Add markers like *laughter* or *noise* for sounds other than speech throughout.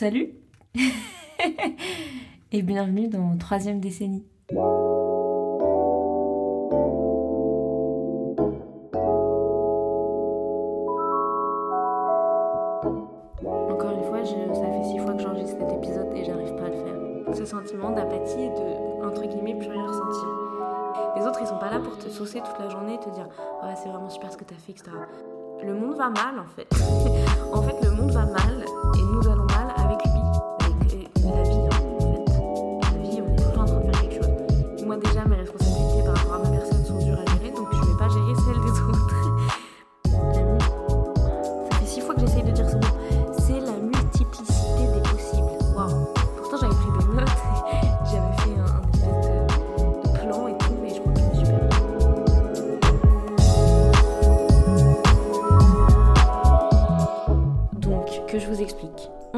Salut *laughs* et bienvenue dans troisième décennie. Encore une fois, ça fait six fois que j'enregistre cet épisode et j'arrive pas à le faire. Ce sentiment d'apathie et de, entre guillemets, plus rien ressentir. Les autres, ils sont pas là pour te saucer toute la journée et te dire c'est vraiment super ce que t'as fait, etc. Le monde va mal en fait. *laughs* en fait, le monde va mal et nous allons mal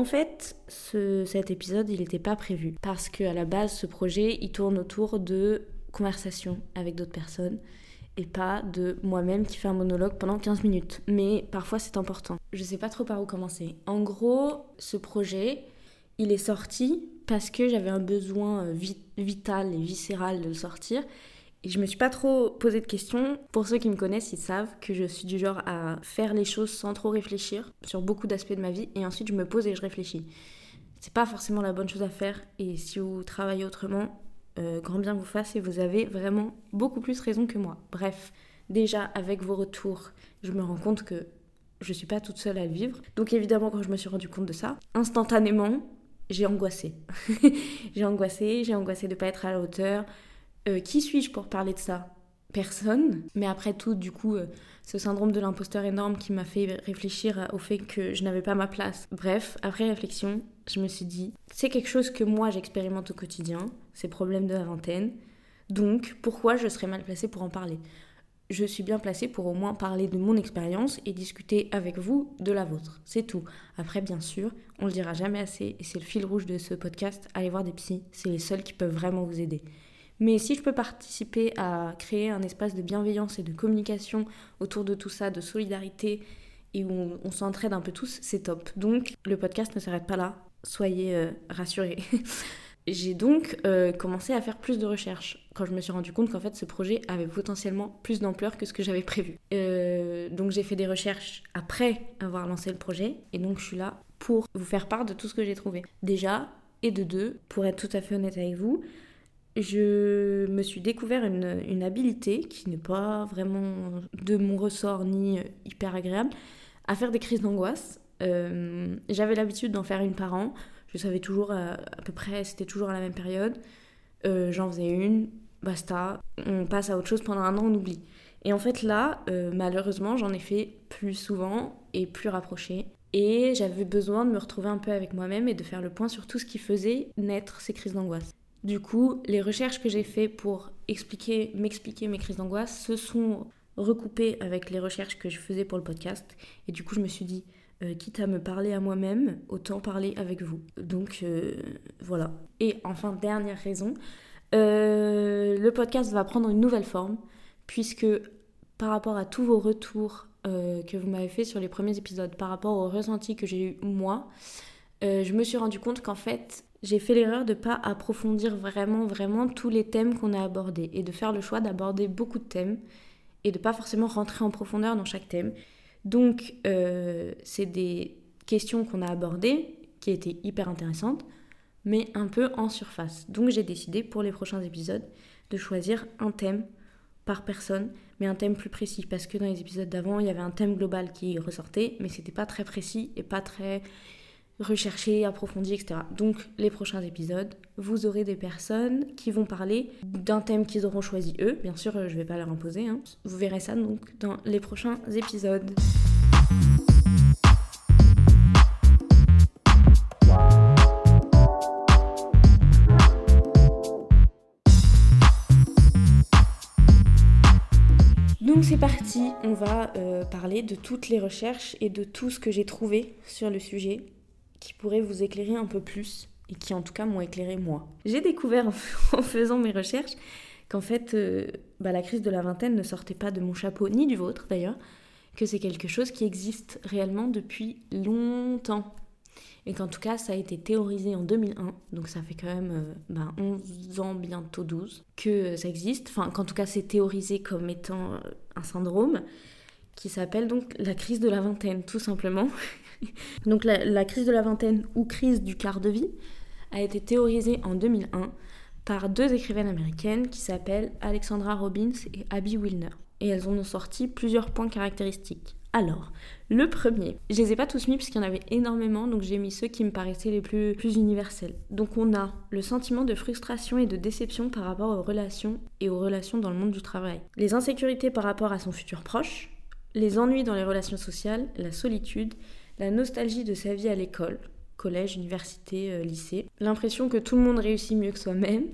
En fait, ce- cet épisode, il n'était pas prévu. Parce que à la base, ce projet, il tourne autour de conversations avec d'autres personnes et pas de moi-même qui fais un monologue pendant 15 minutes. Mais parfois, c'est important. Je sais pas trop par où commencer. En gros, ce projet, il est sorti parce que j'avais un besoin euh, vi- vital et viscéral de le sortir. Et je me suis pas trop posé de questions. Pour ceux qui me connaissent, ils savent que je suis du genre à faire les choses sans trop réfléchir sur beaucoup d'aspects de ma vie. Et ensuite, je me pose et je réfléchis. C'est pas forcément la bonne chose à faire. Et si vous travaillez autrement, euh, grand bien vous fasse et vous avez vraiment beaucoup plus raison que moi. Bref, déjà avec vos retours, je me rends compte que je suis pas toute seule à le vivre. Donc évidemment, quand je me suis rendu compte de ça, instantanément, j'ai angoissé. *laughs* j'ai angoissé, j'ai angoissé de pas être à la hauteur. Euh, qui suis-je pour parler de ça? Personne. Mais après tout, du coup, euh, ce syndrome de l'imposteur énorme qui m'a fait réfléchir au fait que je n'avais pas ma place. Bref, après réflexion, je me suis dit, c'est quelque chose que moi j'expérimente au quotidien, ces problèmes de la vingtaine. Donc, pourquoi je serais mal placée pour en parler? Je suis bien placée pour au moins parler de mon expérience et discuter avec vous de la vôtre. C'est tout. Après, bien sûr, on le dira jamais assez, et c'est le fil rouge de ce podcast, allez voir des psys, c'est les seuls qui peuvent vraiment vous aider. Mais si je peux participer à créer un espace de bienveillance et de communication autour de tout ça, de solidarité, et où on, s'entraide un peu tous, c'est top. Donc, le podcast ne s'arrête pas là, soyez euh, rassurés. *laughs* J'ai donc euh, commencé à faire plus de recherches quand je me suis rendu compte qu'en fait ce projet avait potentiellement plus d'ampleur que ce que j'avais prévu. Euh, donc j'ai fait des recherches après avoir lancé le projet et donc je suis là pour vous faire part de tout ce que j'ai trouvé. Déjà, et de deux, pour être tout à fait honnête avec vous, je me suis découvert une, une habilité qui n'est pas vraiment de mon ressort ni euh, hyper agréable, à faire des crises d'angoisse. Euh, J'avais l'habitude d'en faire une par an. Je savais toujours à, à peu près, c'était toujours à la même période. Euh, J'en faisais une, basta. On passe à autre chose pendant un an, on oublie. Et en fait là, euh, malheureusement, j'en ai fait plus souvent et plus rapproché. Et j'avais besoin de me retrouver un peu avec moi-même et de faire le point sur tout ce qui faisait naître ces crises d'angoisse. Du coup, les recherches que j'ai fait pour expliquer, m'expliquer mes crises d'angoisse se sont recoupées avec les recherches que je faisais pour le podcast. Et du coup, je me suis dit, euh, quitte à me parler à moi-même, autant parler avec vous. Donc euh, voilà. Et enfin, dernière raison, euh, le podcast va prendre une nouvelle forme, puisque par rapport à tous vos retours que vous m'avez fait sur les premiers épisodes, par rapport au ressenti que j'ai eu moi, je me suis rendu compte qu'en fait, j'ai fait l'erreur de pas approfondir vraiment, vraiment tous les thèmes qu'on a abordés et de faire le choix d'aborder beaucoup de thèmes et de pas forcément rentrer en profondeur dans chaque thème. Donc, euh, c'est des questions qu'on a abordées qui étaient hyper intéressantes, mais un peu en surface. Donc, j'ai décidé pour les prochains épisodes de choisir un thème par personne, mais un thème plus précis, parce que dans les épisodes d'avant, il y avait un thème global qui ressortait, mais c'était pas très précis et pas très recherché, approfondi, etc. Donc, les prochains épisodes, vous aurez des personnes qui vont parler d'un thème qu'ils auront choisi eux. Bien sûr, je vais pas leur imposer. hein. Vous verrez ça donc dans les prochains épisodes. Donc c'est parti, on va euh, parler de toutes les recherches et de tout ce que j'ai trouvé sur le sujet qui pourrait vous éclairer un peu plus et qui en tout cas m'ont éclairé moi. J'ai découvert *laughs* en, faisant mes recherches qu'en fait euh, bah, la crise de la vingtaine ne sortait pas de mon chapeau ni du vôtre d'ailleurs, que c'est quelque chose qui existe réellement depuis longtemps. Et qu'en tout cas, ça a été théorisé en 2001, donc ça fait quand même 11 ben, ans, bientôt 12, que ça existe. Enfin, qu'en tout cas, c'est théorisé comme étant un syndrome qui s'appelle donc la crise de la vingtaine, tout simplement. *laughs* *laughs* donc la, crise de la vingtaine ou crise du quart de vie a été théorisée en 2001 par deux écrivaines américaines qui s'appellent Alexandra Robbins et Abby Wilner. Et elles ont sorti plusieurs points caractéristiques. Alors, le premier, je les ai pas tous mis parce qu'il y en avait énormément, donc j'ai mis ceux qui me paraissaient les plus, plus universels. Donc on a le sentiment de frustration et de déception par rapport aux relations et aux relations dans le monde du travail. Les insécurités par rapport à son futur proche, les ennuis dans les relations sociales, la solitude, la nostalgie de sa vie à l'école, collège, université, euh, lycée, l'impression que tout le monde réussit mieux que soi-même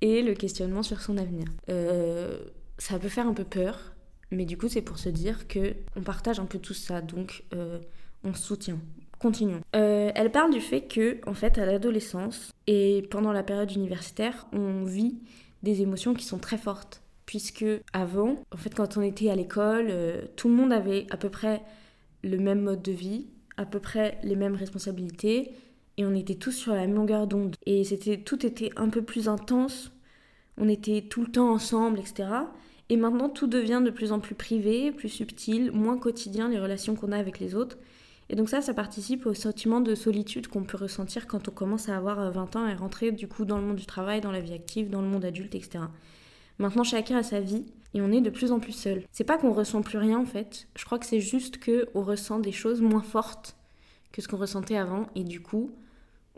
et le questionnement sur son avenir. Euh, ça peut faire un peu peur, mais du coup c'est pour se dire que on partage un peu tout ça, donc euh, on soutient. Continuons. elle parle du fait que, en fait, à l'adolescence et pendant la période universitaire, on vit des émotions qui sont très fortes puisque avant, en fait, quand on était à l'école, tout le monde avait à peu près le même mode de vie, à peu près les mêmes responsabilités et on était tous sur la même longueur d'onde. Et c'était tout était un peu plus intense, on était tout le temps ensemble, etc. Et maintenant tout devient de plus en plus privé, plus subtil, moins quotidien les relations qu'on a avec les autres. Et donc ça, ça participe au sentiment de solitude qu'on peut ressentir quand on commence à avoir 20 ans et rentrer du coup dans le monde du travail, dans la vie active, dans le monde adulte, etc. Maintenant, chacun a sa vie et on est de plus en plus seul. C'est pas qu'on ressent plus rien en fait. Je crois que c'est juste que on ressent des choses moins fortes que ce qu'on ressentait avant et du coup,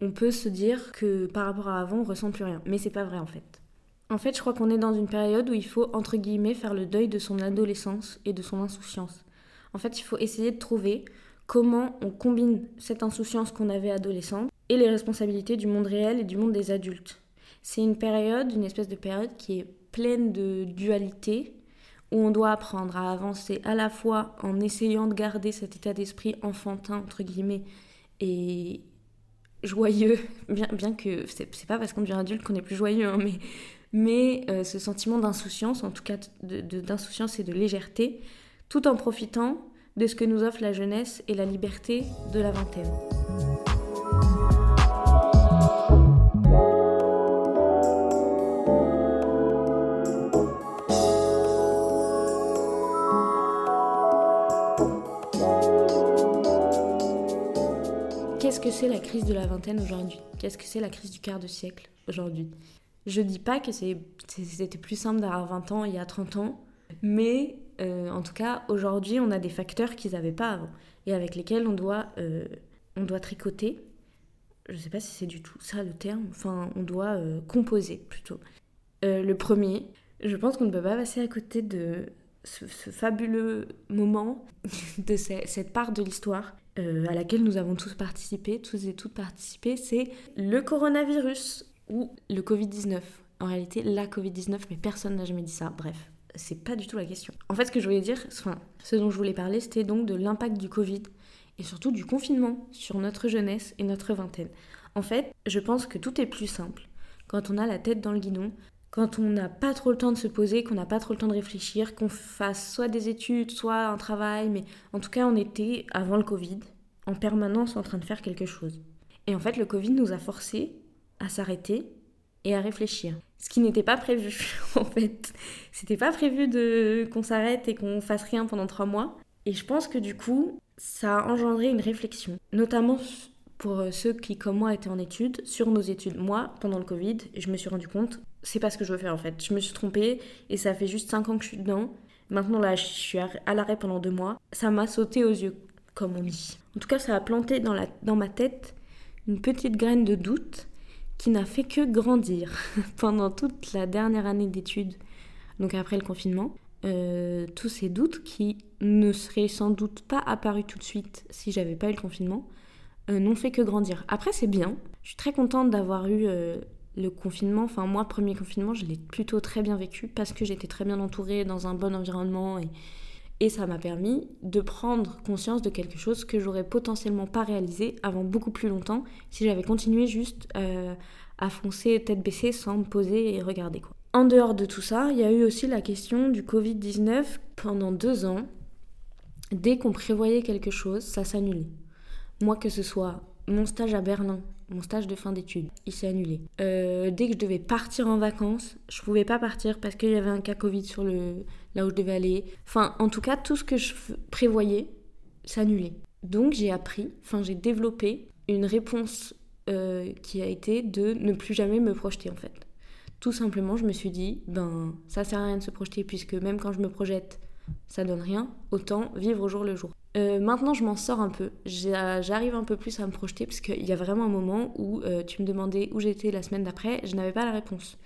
on peut se dire que par rapport à avant, on ressent plus rien. Mais c'est pas vrai en fait. En fait, je crois qu'on est dans une période où il faut entre guillemets faire le deuil de son adolescence et de son insouciance. En fait, il faut essayer de trouver comment on combine cette insouciance qu'on avait adolescente et les responsabilités du monde réel et du monde des adultes. C'est une période, une espèce de période qui est pleine de dualité, où on doit apprendre à avancer à la fois en essayant de garder cet état d'esprit enfantin, entre guillemets, et joyeux, *laughs* bien, bien que c'est pas parce qu'on devient adulte qu'on est plus joyeux, hein, mais, mais euh, ce sentiment d'insouciance, en tout cas d'insouciance et de légèreté, tout en profitant de ce que nous offre la jeunesse et la liberté de la vingtaine. La crise de la vingtaine aujourd'hui? Qu'est-ce que c'est la crise du quart de siècle aujourd'hui? Je dis pas que c'était plus simple d'avoir 20 ans il y a 30 ans, mais euh, en tout cas, aujourd'hui, on a des facteurs qu'ils n'avaient pas avant et avec lesquels on doit, euh, on doit tricoter. Je sais pas si c'est du tout ça le terme, enfin, on doit euh, composer plutôt. le premier, je pense qu'on ne peut pas passer à côté de ce, fabuleux moment, *laughs* de cette part de l'histoire euh, à laquelle nous avons tous participé, tous et toutes participé, c'est le coronavirus ou le Covid-19. En réalité, la Covid-19, mais personne n'a jamais dit ça. Bref, c'est pas du tout la question. En fait, ce que je voulais dire, ce dont je voulais parler, c'était donc de l'impact du Covid et surtout du confinement sur notre jeunesse et notre vingtaine. En fait, je pense que tout est plus simple quand on a la tête dans le guidon, quand on n'a pas trop le temps de se poser, qu'on n'a pas trop le temps de réfléchir, qu'on fasse soit des études, soit un travail, mais en tout cas on était, avant le Covid, en permanence en train de faire quelque chose. Et en fait le Covid nous a forcés à s'arrêter et à réfléchir. Ce qui n'était pas prévu *laughs* en fait. C'était pas prévu de qu'on s'arrête et qu'on fasse rien pendant trois mois. Et je pense que du coup, ça a engendré une réflexion, notamment pour ceux qui, comme moi, étaient en études, sur nos études. Moi, pendant le Covid, je me suis rendu compte c'est pas ce que je veux faire en fait. Je me suis trompée et ça fait juste 5 ans que je suis dedans. Maintenant là, je suis à l'arrêt pendant 2 mois. Ça m'a sauté aux yeux, comme on dit. En tout cas, ça a planté dans, la, dans ma tête une petite graine de doute qui n'a fait que grandir *laughs* pendant toute la dernière année d'études, donc après le confinement. Euh, tous ces doutes qui ne seraient sans doute pas apparus tout de suite si j'avais pas eu le confinement, euh, n'ont fait que grandir. Après, c'est bien. Je suis très contente d'avoir eu euh, le confinement, enfin moi, premier confinement, je l'ai plutôt très bien vécu parce que j'étais très bien entourée dans un bon environnement et, et ça m'a permis de prendre conscience de quelque chose que j'aurais potentiellement pas réalisé avant beaucoup plus longtemps si j'avais continué juste euh, à foncer tête baissée sans me poser et regarder quoi. En dehors de tout ça, il y a eu aussi la question du Covid-19 pendant deux ans. Dès qu'on prévoyait quelque chose, ça s'annulait. Moi, que ce soit mon stage à Berlin, mon stage de fin d'études, il s'est annulé. Euh, dès que je devais partir en vacances, je pouvais pas partir parce qu'il y avait un cas Covid sur le là où je devais aller. Enfin, en tout cas, tout ce que je prévoyais s'annulait. Donc j'ai appris, enfin j'ai développé une réponse euh, qui a été de ne plus jamais me projeter en fait. Tout simplement, je me suis dit, ben ça sert à rien de se projeter puisque même quand je me projette, ça donne rien. Autant vivre au jour le jour. Euh, maintenant, je m'en sors un peu. J'arrive un peu plus à me projeter parce qu'il y a vraiment un moment où euh, tu me demandais où j'étais la semaine d'après, je n'avais pas la réponse.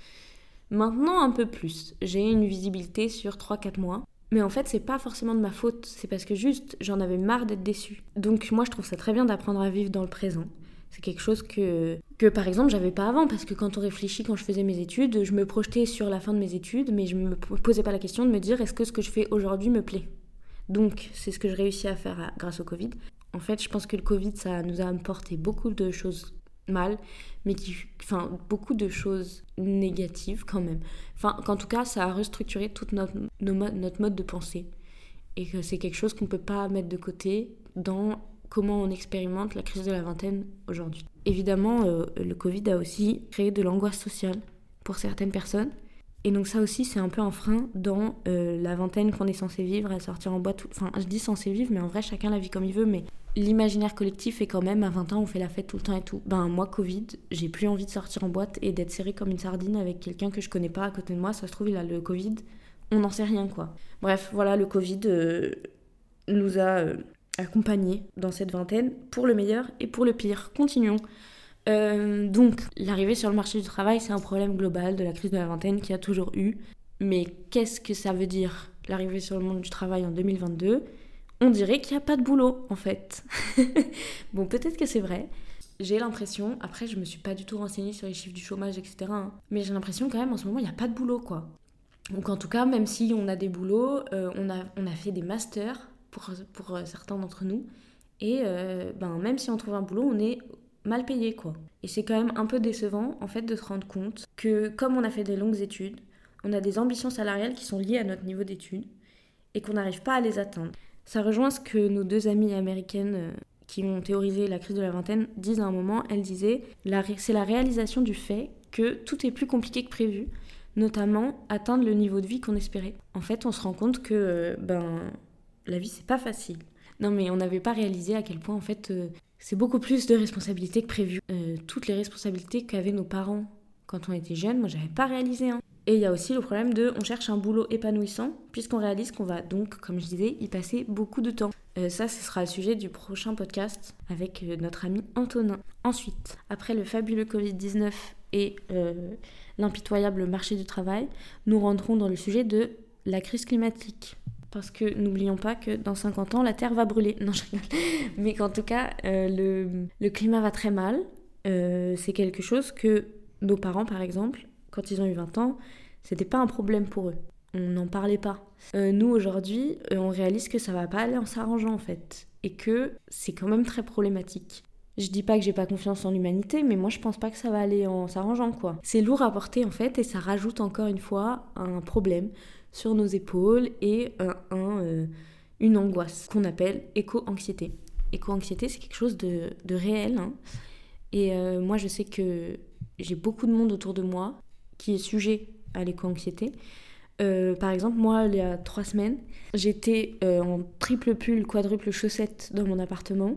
Maintenant, un peu plus. J'ai une visibilité sur 3-4 mois. Mais en fait, c'est pas forcément de ma faute, c'est parce que juste j'en avais marre d'être déçue. Donc moi, je trouve ça très bien d'apprendre à vivre dans le présent. C'est quelque chose que, par exemple, j'avais pas avant, parce que quand on réfléchit, quand je faisais mes études, je me projetais sur la fin de mes études, mais je me posais pas la question de me dire est-ce que ce que je fais aujourd'hui me plaît? Donc, c'est ce que je réussis à faire grâce au Covid. En fait, je pense que le Covid, ça nous a apporté beaucoup de choses mal, mais qui, enfin, beaucoup de choses négatives quand même. Enfin, qu'en tout cas, ça a restructuré tout notre, notre mode de pensée. Et que c'est quelque chose qu'on ne peut pas mettre de côté dans comment on expérimente la crise de la vingtaine aujourd'hui. Évidemment, euh, le Covid a aussi créé de l'angoisse sociale pour certaines personnes. Et donc ça aussi, c'est un peu un frein dans euh, la vingtaine qu'on est censé vivre, à sortir en boîte. Enfin, je dis censé vivre, mais en vrai, chacun la vit comme il veut. Mais l'imaginaire collectif est quand même, à 20 ans, on fait la fête tout le temps et tout. Ben moi, Covid, j'ai plus envie de sortir en boîte et d'être serré comme une sardine avec quelqu'un que je connais pas à côté de moi. Ça se trouve, il a le Covid. On n'en sait rien, quoi. Bref, voilà, le Covid euh, nous a accompagnés dans cette vingtaine pour le meilleur et pour le pire. Continuons. Euh, donc, l'arrivée sur le marché du travail, c'est un problème global de la crise de la vingtaine qui a toujours eu. Mais qu'est-ce que ça veut dire, l'arrivée sur le monde du travail en 2022 On dirait qu'il n'y a pas de boulot, en fait. *laughs* bon, peut-être que c'est vrai. J'ai l'impression, après je me suis pas du tout renseignée sur les chiffres du chômage, etc. Hein, mais j'ai l'impression quand même en ce moment il n'y a pas de boulot quoi. Donc en tout cas, même si on a des boulots, euh, on, a, on a fait des masters pour, pour euh, certains d'entre nous. Et ben, même si on trouve un boulot, on est mal payé quoi. Et c'est quand même un peu décevant en fait de se rendre compte que comme on a fait des longues études, on a des ambitions salariales qui sont liées à notre niveau d'études et qu'on n'arrive pas à les atteindre. Ça rejoint ce que nos deux amies américaines euh, qui ont théorisé la crise de la vingtaine disent à un moment. Elles disaient c'est la réalisation du fait que tout est plus compliqué que prévu, notamment atteindre le niveau de vie qu'on espérait. En fait, on se rend compte que euh, ben la vie c'est pas facile. Non mais on n'avait pas réalisé à quel point en fait euh, c'est beaucoup plus de responsabilités que prévu. Euh, toutes les responsabilités qu'avaient nos parents quand on était jeunes, moi j'avais pas réalisé. Hein. Et il y a aussi le problème de on cherche un boulot épanouissant puisqu'on réalise qu'on va donc, comme je disais, y passer beaucoup de temps. Euh, ça, ce sera le sujet du prochain podcast avec notre ami Antonin. Ensuite, après le fabuleux Covid-19 et l'impitoyable marché du travail, nous rentrons dans le sujet de la crise climatique parce que n'oublions pas que dans 50 ans, la Terre va brûler. Non, je rigole. Mais qu'en tout cas, euh, le, le, climat va très mal. Euh, c'est quelque chose que nos parents, par exemple, quand ils ont eu 20 ans, c'était pas un problème pour eux. On n'en parlait pas. Euh, nous, aujourd'hui, on réalise que ça va pas aller en s'arrangeant, en fait. Et que c'est quand même très problématique. Je dis pas que j'ai pas confiance en l'humanité, mais moi je pense pas que ça va aller en s'arrangeant quoi. C'est lourd à porter en fait et ça rajoute encore une fois un problème sur nos épaules et un, euh, une angoisse qu'on appelle éco-anxiété. Éco-anxiété, c'est quelque chose de, réel. Hein. Et euh, moi, je sais que j'ai beaucoup de monde autour de moi qui est sujet à l'éco-anxiété. Euh, par exemple, moi, il y a trois semaines, j'étais en triple pull, quadruple chaussette dans mon appartement.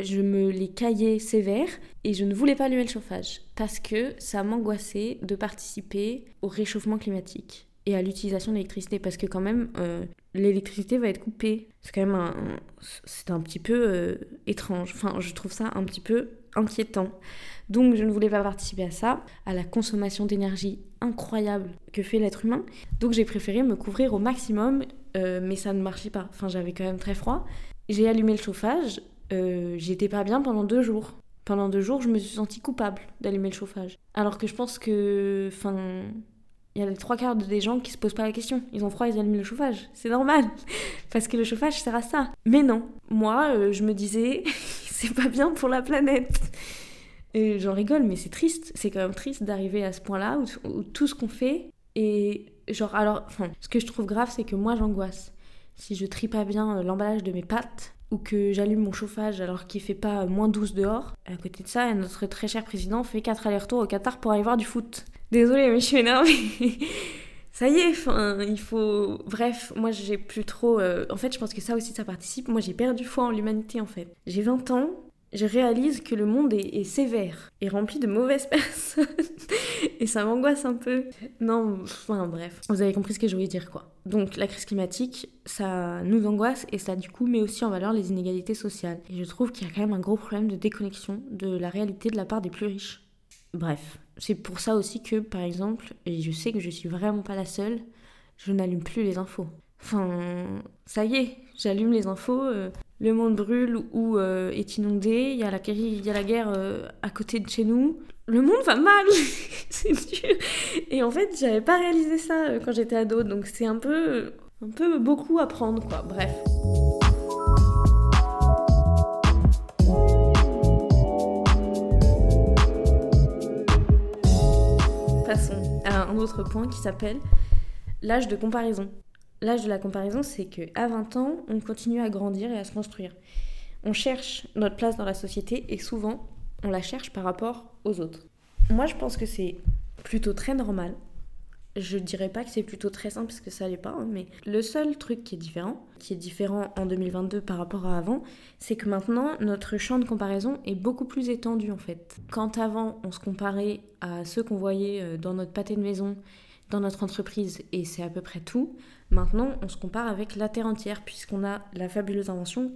Je me les caillais sévères et je ne voulais pas allumer le chauffage parce que ça m'angoissait de participer au réchauffement climatique et à l'utilisation de l'électricité parce que quand même euh, l'électricité va être coupée. C'est quand même un, c'est un petit peu euh, étrange. Enfin, je trouve ça un petit peu inquiétant. Donc je ne voulais pas participer à ça, à la consommation d'énergie incroyable que fait l'être humain. Donc j'ai préféré me couvrir au maximum, euh, mais ça ne marchait pas. Enfin, j'avais quand même très froid. J'ai allumé le chauffage. J'étais pas bien pendant deux jours. Pendant deux jours, je me suis sentie coupable d'allumer le chauffage. Alors que je pense que, enfin, il y a les trois quarts des gens qui se posent pas la question. Ils ont froid, ils allument le chauffage. C'est normal. *laughs* Parce que le chauffage sert à ça. Mais non. Moi, euh, je me disais, *laughs* c'est pas bien pour la planète. Et j'en rigole, mais c'est triste. C'est quand même triste d'arriver à ce point-là où, tout ce qu'on fait est. Genre, alors, enfin, ce que je trouve grave, c'est que moi, j'angoisse. Si je trie pas bien euh, l'emballage de mes pâtes, ou que j'allume mon chauffage alors qu'il fait pas moins 12 dehors. À côté de ça, notre très cher président fait 4 allers-retours au Qatar pour aller voir du foot. Désolée, mais je suis énervée. *laughs* ça y est, il faut. Bref, moi j'ai plus trop. Euh, en fait, je pense que ça aussi, ça participe. Moi j'ai perdu foi en l'humanité en fait. J'ai 20 ans, je réalise que le monde est, sévère et rempli de mauvaises *laughs* personnes. et ça m'angoisse un peu. Non, enfin bref, vous avez compris ce que je voulais dire quoi. Donc la crise climatique, ça nous angoisse et ça du coup met aussi en valeur les inégalités sociales. Et je trouve qu'il y a quand même un gros problème de déconnexion de la réalité de la part des plus riches. Bref, c'est pour ça aussi que par exemple, et je sais que je suis vraiment pas la seule, je n'allume plus les infos. Enfin, ça y est, j'allume les infos, euh, le monde brûle ou euh, est inondé, il y a la, guerre euh, à côté de chez nous. Le monde va mal, *laughs* c'est dur. Et en fait, j'avais pas réalisé ça quand j'étais ado, donc c'est un peu, un peu beaucoup à prendre, quoi. Bref. Passons à un autre point qui s'appelle l'âge de comparaison. L'âge de la comparaison, c'est qu'à 20 ans, on continue à grandir et à se construire. On cherche notre place dans la société et souvent, on la cherche par rapport aux autres. Moi, je pense que c'est plutôt très normal. Je dirais pas que c'est plutôt très simple parce que ça l'est pas, hein, mais le seul truc qui est différent, qui est différent en 2022 par rapport à avant, c'est que maintenant notre champ de comparaison est beaucoup plus étendu en fait. Quand avant on se comparait à ceux qu'on voyait euh, dans notre pâté de maison, dans notre entreprise et c'est à peu près tout, Maintenant, on se compare avec la Terre entière puisqu'on a la fabuleuse invention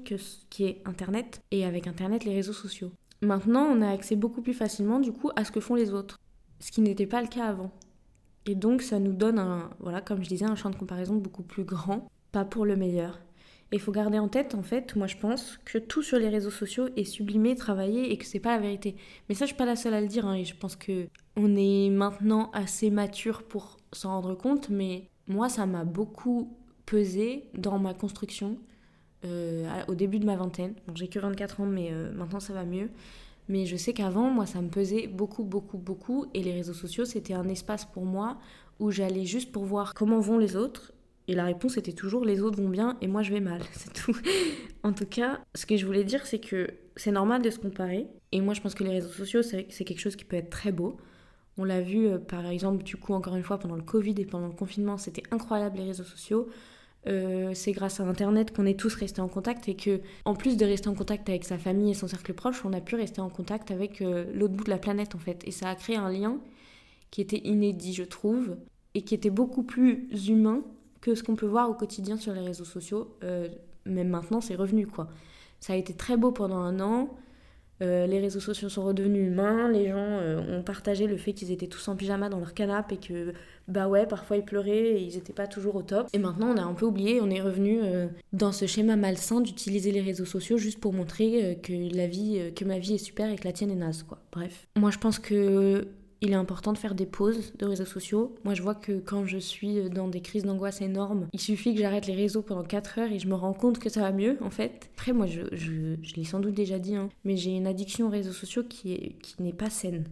qui est Internet et avec Internet les réseaux sociaux. Maintenant, on a accès beaucoup plus facilement du coup à ce que font les autres, ce qui n'était pas le cas avant. Et donc ça nous donne un, voilà, comme je disais, un champ de comparaison beaucoup plus grand, pas pour le meilleur. Et il faut garder en tête, en fait, moi je pense que tout sur les réseaux sociaux est sublimé, travaillé et que c'est pas la vérité. Mais ça, je suis pas la seule à le dire, hein, et je pense que on est maintenant assez mature pour s'en rendre compte, mais moi, ça m'a beaucoup pesé dans ma construction euh, au début de ma vingtaine. j'ai que 24 ans, mais euh, maintenant ça va mieux. Mais je sais qu'avant, moi, ça me pesait beaucoup, beaucoup, beaucoup. Et les réseaux sociaux, c'était un espace pour moi où j'allais juste pour voir comment vont les autres. Et la réponse était toujours les autres vont bien et moi je vais mal, *laughs* c'est tout. en tout cas, ce que je voulais dire, c'est que c'est normal de se comparer. Et moi, je pense que les réseaux sociaux, c'est quelque chose qui peut être très beau. On l'a vu euh, par exemple, du coup, encore une fois, pendant le Covid et pendant le confinement, c'était incroyable les réseaux sociaux. Euh, c'est grâce à Internet qu'on est tous restés en contact et que, en plus de rester en contact avec sa famille et son cercle proche, on a pu rester en contact avec euh, l'autre bout de la planète en fait. Et ça a créé un lien qui était inédit, je trouve, et qui était beaucoup plus humain que ce qu'on peut voir au quotidien sur les réseaux sociaux. même maintenant, c'est revenu quoi. Ça a été très beau pendant un an. Euh, les réseaux sociaux sont redevenus humains, les gens euh, ont partagé le fait qu'ils étaient tous en pyjama dans leur canapé et que, bah ouais, parfois ils pleuraient et ils n'étaient pas toujours au top. Et maintenant, on a un peu oublié, on est revenu euh, dans ce schéma malsain d'utiliser les réseaux sociaux juste pour montrer que la vie, que ma vie est super et que la tienne est naze, quoi. Bref. Moi, je pense que il est important de faire des pauses de réseaux sociaux. Moi, je vois que quand je suis dans des crises d'angoisse énormes, il suffit que j'arrête les réseaux pendant 4 heures et je me rends compte que ça va mieux, en fait. Après, moi, je, l'ai sans doute déjà dit, hein, mais j'ai une addiction aux réseaux sociaux qui n'est pas saine.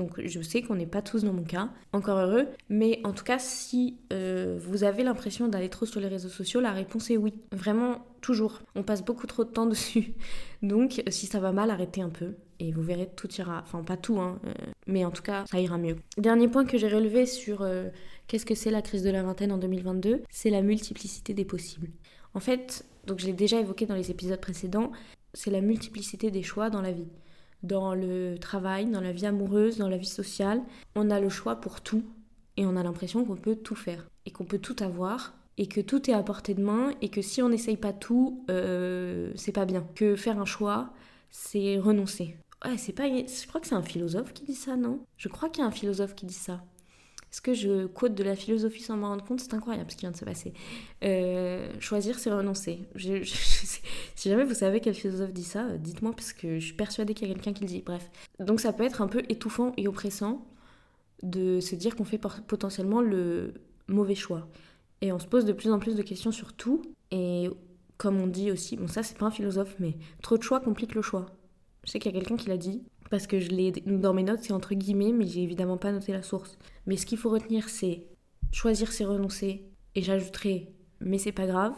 Donc je sais qu'on n'est pas tous dans mon cas, encore heureux, mais en tout cas si euh, vous avez l'impression d'aller trop sur les réseaux sociaux, la réponse est oui. Vraiment, toujours. On passe beaucoup trop de temps *laughs* dessus. Donc si ça va mal, arrêtez un peu et vous verrez tout ira. Enfin pas tout, hein, euh, mais en tout cas ça ira mieux. Dernier point que j'ai relevé sur euh, qu'est-ce que c'est la crise de la vingtaine en 2022, c'est la multiplicité des possibles. En fait, donc je l'ai déjà évoqué dans les épisodes précédents, c'est la multiplicité des choix dans la vie dans le travail, dans la vie amoureuse, dans la vie sociale. On a le choix pour tout et on a l'impression qu'on peut tout faire et qu'on peut tout avoir et que tout est à portée de main et que si on n'essaye pas tout, euh, c'est pas bien. Que faire un choix, c'est renoncer. Ouais, c'est pas. Je crois que c'est un philosophe qui dit ça, non? Je crois qu'il y a un philosophe qui dit ça. Est-ce que je quote de la philosophie sans m'en rendre compte? C'est incroyable ce qui vient de se passer. Euh, choisir, c'est renoncer. si jamais vous savez quel philosophe dit ça, euh, dites-moi parce que je suis persuadée qu'il y a quelqu'un qui le dit. Bref. Donc ça peut être un peu étouffant et oppressant de se dire qu'on fait potentiellement le mauvais choix. Et on se pose de plus en plus de questions sur tout. Et comme on dit aussi, bon ça c'est pas un philosophe, mais trop de choix complique le choix. Je sais qu'il y a quelqu'un qui l'a dit parce que je l'ai dans mes notes, c'est entre guillemets, mais j'ai évidemment pas noté la source. Mais ce qu'il faut retenir, c'est choisir, c'est renoncer, et j'ajouterai, mais c'est pas grave,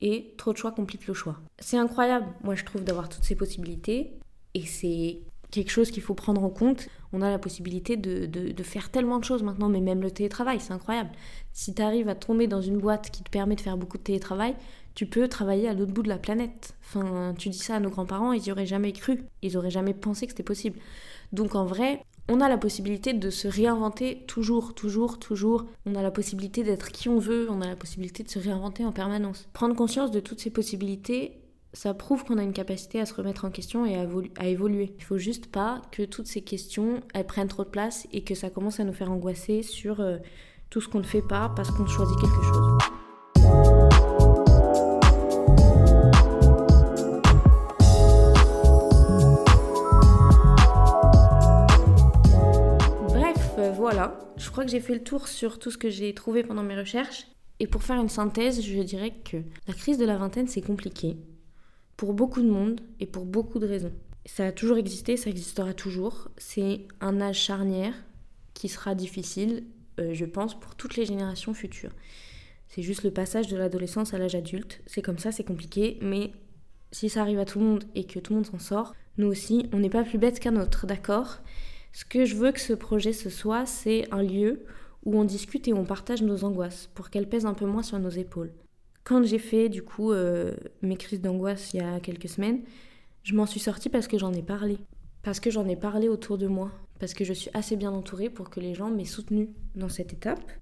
et trop de choix compliquent le choix. C'est incroyable, moi je trouve, d'avoir toutes ces possibilités et c'est quelque chose qu'il faut prendre en compte. On a la possibilité de, de, faire tellement de choses maintenant, mais même le télétravail, c'est incroyable. Si tu arrives à tomber dans une boîte qui te permet de faire beaucoup de télétravail, tu peux travailler à l'autre bout de la planète. Enfin, tu dis ça à nos grands-parents, ils n'y auraient jamais cru, ils auraient jamais pensé que c'était possible. Donc en vrai, on a la possibilité de se réinventer toujours, toujours, toujours. On a la possibilité d'être qui on veut, on a la possibilité de se réinventer en permanence. Prendre conscience de toutes ces possibilités, ça prouve qu'on a une capacité à se remettre en question et à, évoluer. Il faut juste pas que toutes ces questions, elles prennent trop de place et que ça commence à nous faire angoisser sur euh, tout ce qu'on ne fait pas parce qu'on choisit quelque chose. voilà, je crois que j'ai fait le tour sur tout ce que j'ai trouvé pendant mes recherches. Et pour faire une synthèse, je dirais que la crise de la vingtaine, c'est compliqué. Pour beaucoup de monde et pour beaucoup de raisons. Ça a toujours existé, ça existera toujours. C'est un âge charnière qui sera difficile, euh, je pense, pour toutes les générations futures. C'est juste le passage de l'adolescence à l'âge adulte. C'est comme ça, c'est compliqué, mais si ça arrive à tout le monde et que tout le monde s'en sort, nous aussi, on n'est pas plus bête qu'un autre, d'accord? Ce que je veux que ce projet ce soit, c'est un lieu où on discute et on partage nos angoisses pour qu'elles pèsent un peu moins sur nos épaules. Quand j'ai fait du coup euh, mes crises d'angoisse il y a quelques semaines, je m'en suis sortie parce que j'en ai parlé. Parce que j'en ai parlé autour de moi. Parce que je suis assez bien entourée pour que les gens m'aient soutenue dans cette étape.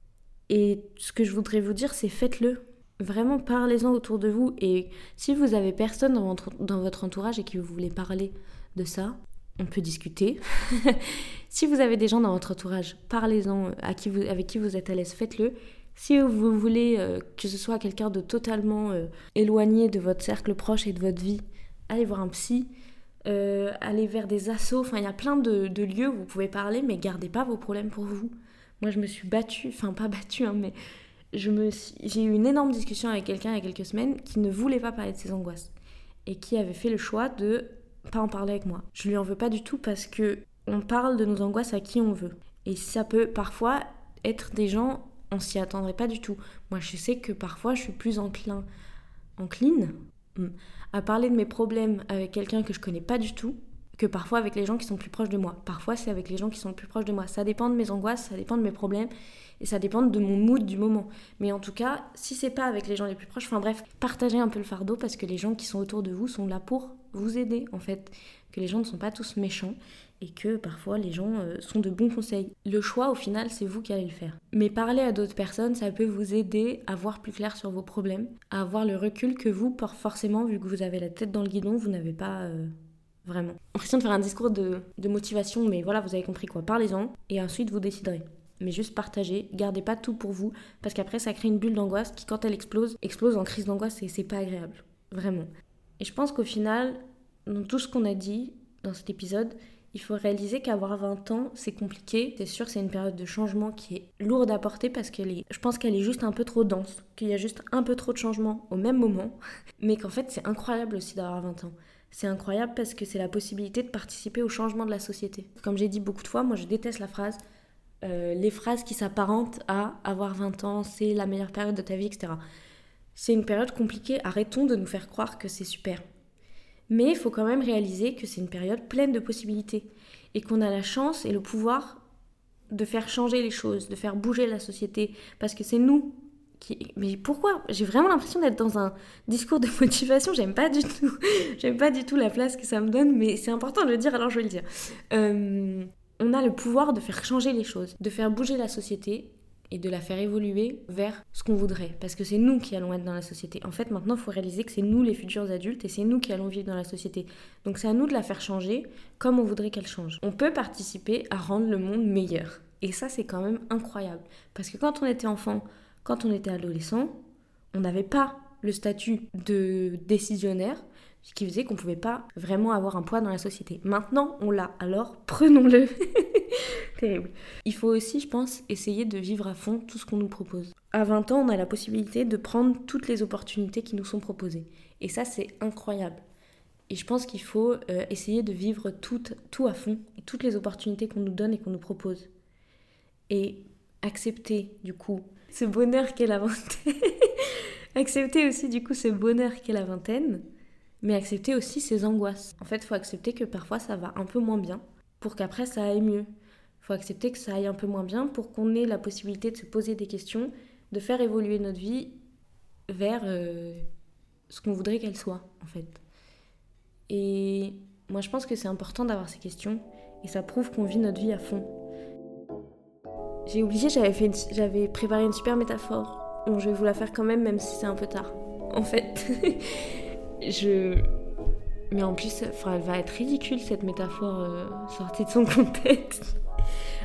Et ce que je voudrais vous dire, c'est faites-le. Vraiment, parlez-en autour de vous. Et si vous avez personne dans votre, entourage et que vous voulez parler de ça, on peut discuter. *laughs* si vous avez des gens dans votre entourage, parlez-en avec qui vous êtes à l'aise, faites-le. Si vous voulez euh, que ce soit quelqu'un de totalement euh, éloigné de votre cercle proche et de votre vie, allez voir un psy, allez vers des assos. Enfin, il y a plein de, lieux où vous pouvez parler, mais gardez pas vos problèmes pour vous. Moi, je me suis battue, enfin pas battue, hein, mais je me j'ai eu une énorme discussion avec quelqu'un il y a quelques semaines qui ne voulait pas parler de ses angoisses et qui avait fait le choix de pas en parler avec moi. Je lui en veux pas du tout parce que on parle de nos angoisses à qui on veut. Et ça peut parfois être des gens, on s'y attendrait pas du tout. Moi, je sais que parfois, je suis plus enclin, encline hmm, à parler de mes problèmes avec quelqu'un que je connais pas du tout que parfois avec les gens qui sont plus proches de moi. Parfois, c'est avec les gens qui sont plus proches de moi. Ça dépend de mes angoisses, ça dépend de mes problèmes et ça dépend de mon mood du moment. Mais en tout cas, si c'est pas avec les gens les plus proches, enfin bref, partagez un peu le fardeau parce que les gens qui sont autour de vous sont là pour vous aider en fait. Que les gens ne sont pas tous méchants et que parfois les gens euh, sont de bons conseils. Le choix au final, c'est vous qui allez le faire. Mais parler à d'autres personnes, ça peut vous aider à voir plus clair sur vos problèmes, à avoir le recul que vous, forcément, vu que vous avez la tête dans le guidon, vous n'avez pas euh, vraiment. L'impression de faire un discours de, de motivation, mais voilà, vous avez compris quoi. Parlez-en et ensuite vous déciderez mais juste partagez, gardez pas tout pour vous, parce qu'après ça crée une bulle d'angoisse qui quand elle explose, explose en crise d'angoisse et c'est pas agréable, vraiment. Et je pense qu'au final, dans tout ce qu'on a dit dans cet épisode, il faut réaliser qu'avoir 20 ans, c'est compliqué. C'est sûr, c'est une période de changement qui est lourde à porter parce qu'elle est, je pense qu'elle est juste un peu trop dense, qu'il y a juste un peu trop de changements au même moment, *laughs* mais qu'en fait, c'est incroyable aussi d'avoir 20 ans. C'est incroyable parce que c'est la possibilité de participer au changement de la société. Comme j'ai dit beaucoup de fois, moi je déteste la phrase euh, les phrases qui s'apparentent à avoir 20 ans, c'est la meilleure période de ta vie, etc. C'est une période compliquée, arrêtons de nous faire croire que c'est super. Mais il faut quand même réaliser que c'est une période pleine de possibilités et qu'on a la chance et le pouvoir de faire changer les choses, de faire bouger la société, parce que c'est nous qui... Mais pourquoi? J'ai vraiment l'impression d'être dans un discours de *laughs* motivation, j'aime pas du tout, *laughs* j'aime pas du tout la place que ça me donne, mais c'est important de le dire, alors je vais le dire. Euh, on a le pouvoir de faire changer les choses, de faire bouger la société et de la faire évoluer vers ce qu'on voudrait. Parce que c'est nous qui allons être dans la société. En fait, maintenant, il faut réaliser que c'est nous les futurs adultes et c'est nous qui allons vivre dans la société. Donc c'est à nous de la faire changer comme on voudrait qu'elle change. On peut participer à rendre le monde meilleur. Et ça, c'est quand même incroyable. Parce que quand on était enfant, quand on était adolescent, on n'avait pas le statut de décisionnaire ce qui faisait qu'on ne pouvait pas vraiment avoir un poids dans la société. Maintenant, on l'a, alors prenons-le. *laughs* Terrible. Il faut aussi, je pense, essayer de vivre à fond tout ce qu'on nous propose. À 20 ans, on a la possibilité de prendre toutes les opportunités qui nous sont proposées. Et ça, c'est incroyable. Et je pense qu'il faut euh, essayer de vivre tout, tout à fond, toutes les opportunités qu'on nous donne et qu'on nous propose. Et accepter, du coup, ce bonheur qu'est la vingtaine. *laughs* accepter aussi du coup ce bonheur qu'est la vingtaine, mais accepter aussi ses angoisses. En fait, il faut accepter que parfois ça va un peu moins bien pour qu'après ça aille mieux. Il faut accepter que ça aille un peu moins bien pour qu'on ait la possibilité de se poser des questions, de faire évoluer notre vie vers euh, ce qu'on voudrait qu'elle soit, en fait. Et moi, je pense que c'est important d'avoir ces questions et ça prouve qu'on vit notre vie à fond. J'ai oublié, j'avais, préparé une super métaphore. Bon, je vais vous la faire quand même, même si c'est un peu tard. En fait, *laughs* je. Mais en plus, elle va être ridicule cette métaphore euh, sortie de son *laughs* contexte.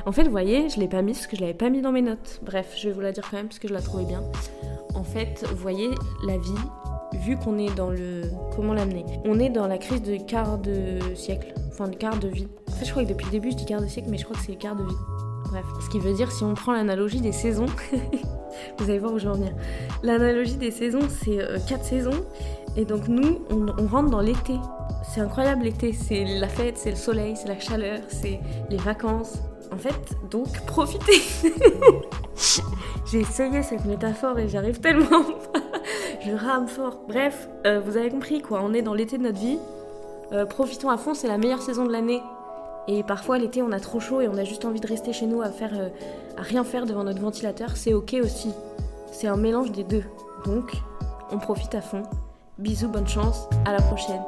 En fait, vous voyez, je l'ai pas mise parce que je l'avais pas mis dans mes notes. Bref, je vais vous la dire quand même parce que je la trouvais bien. En fait, vous voyez, la vie, vu qu'on est dans le. Comment l'amener? On est dans la crise de quart de siècle, enfin de quart de vie. En fait, je crois que depuis le début, je dis quart de siècle, mais je crois que c'est quart de vie. Bref, ce qui veut dire, si on prend l'analogie des saisons, *laughs* vous allez voir où je vais en venir. L'analogie des saisons, c'est euh, quatre saisons. Et donc, nous, on, rentre dans l'été. C'est incroyable l'été, c'est la fête, c'est le soleil, c'est la chaleur, c'est les vacances. En fait, donc, *laughs* profitez J'ai essayé cette métaphore et j'arrive tellement *laughs* pas. Je rame fort. Bref, euh, vous avez compris quoi, on est dans l'été de notre vie. Euh, profitons à fond, c'est la meilleure saison de l'année. Et parfois l'été on a trop chaud et on a juste envie de rester chez nous à faire euh, à rien faire devant notre ventilateur, c'est ok aussi. C'est un mélange des deux. Donc, on profite à fond. Bisous, bonne chance, à la prochaine.